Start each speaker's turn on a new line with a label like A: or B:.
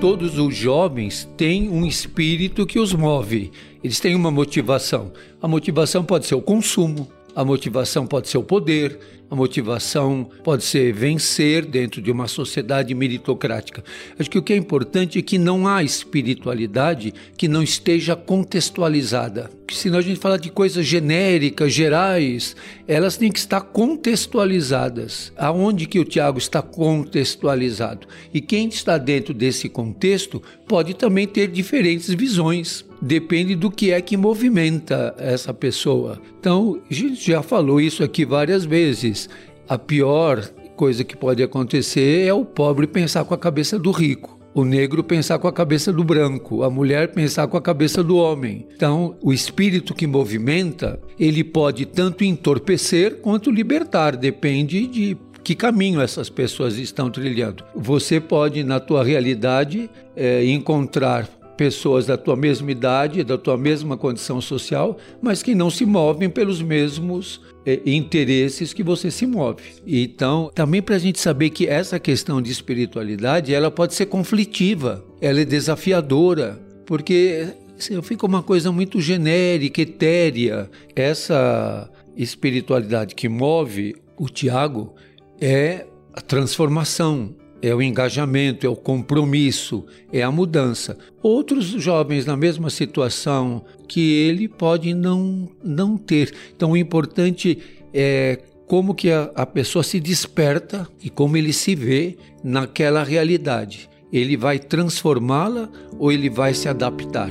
A: todos os jovens têm um espírito que os move. Eles têm uma motivação. A motivação pode ser o consumo, a motivação pode ser o poder, a motivação pode ser vencer dentro de uma sociedade meritocrática. Acho que o que é importante é que não há espiritualidade que não esteja contextualizada. Porque senão a gente fala de coisas genéricas, gerais, elas têm que estar contextualizadas. Aonde que o Tiago está contextualizado? E quem está dentro desse contexto pode também ter diferentes visões depende do que é que movimenta essa pessoa. Então, a gente já falou isso aqui várias vezes. A pior coisa que pode acontecer é o pobre pensar com a cabeça do rico. O negro pensar com a cabeça do branco, a mulher pensar com a cabeça do homem. Então, o espírito que movimenta, ele pode tanto entorpecer quanto libertar, depende de que caminho essas pessoas estão trilhando. Você pode, na tua realidade, é, encontrar pessoas da tua mesma idade, da tua mesma condição social, mas que não se movem pelos mesmos eh, interesses que você se move. Então, também para a gente saber que essa questão de espiritualidade, ela pode ser conflitiva, ela é desafiadora, porque assim, fica uma coisa muito genérica, etérea. Essa espiritualidade que move o Tiago é a transformação, é o engajamento, é o compromisso, é a mudança. Outros jovens na mesma situação que ele pode não, não ter. Então o importante é como que a, a pessoa se desperta e como ele se vê naquela realidade. Ele vai transformá-la ou ele vai se adaptar?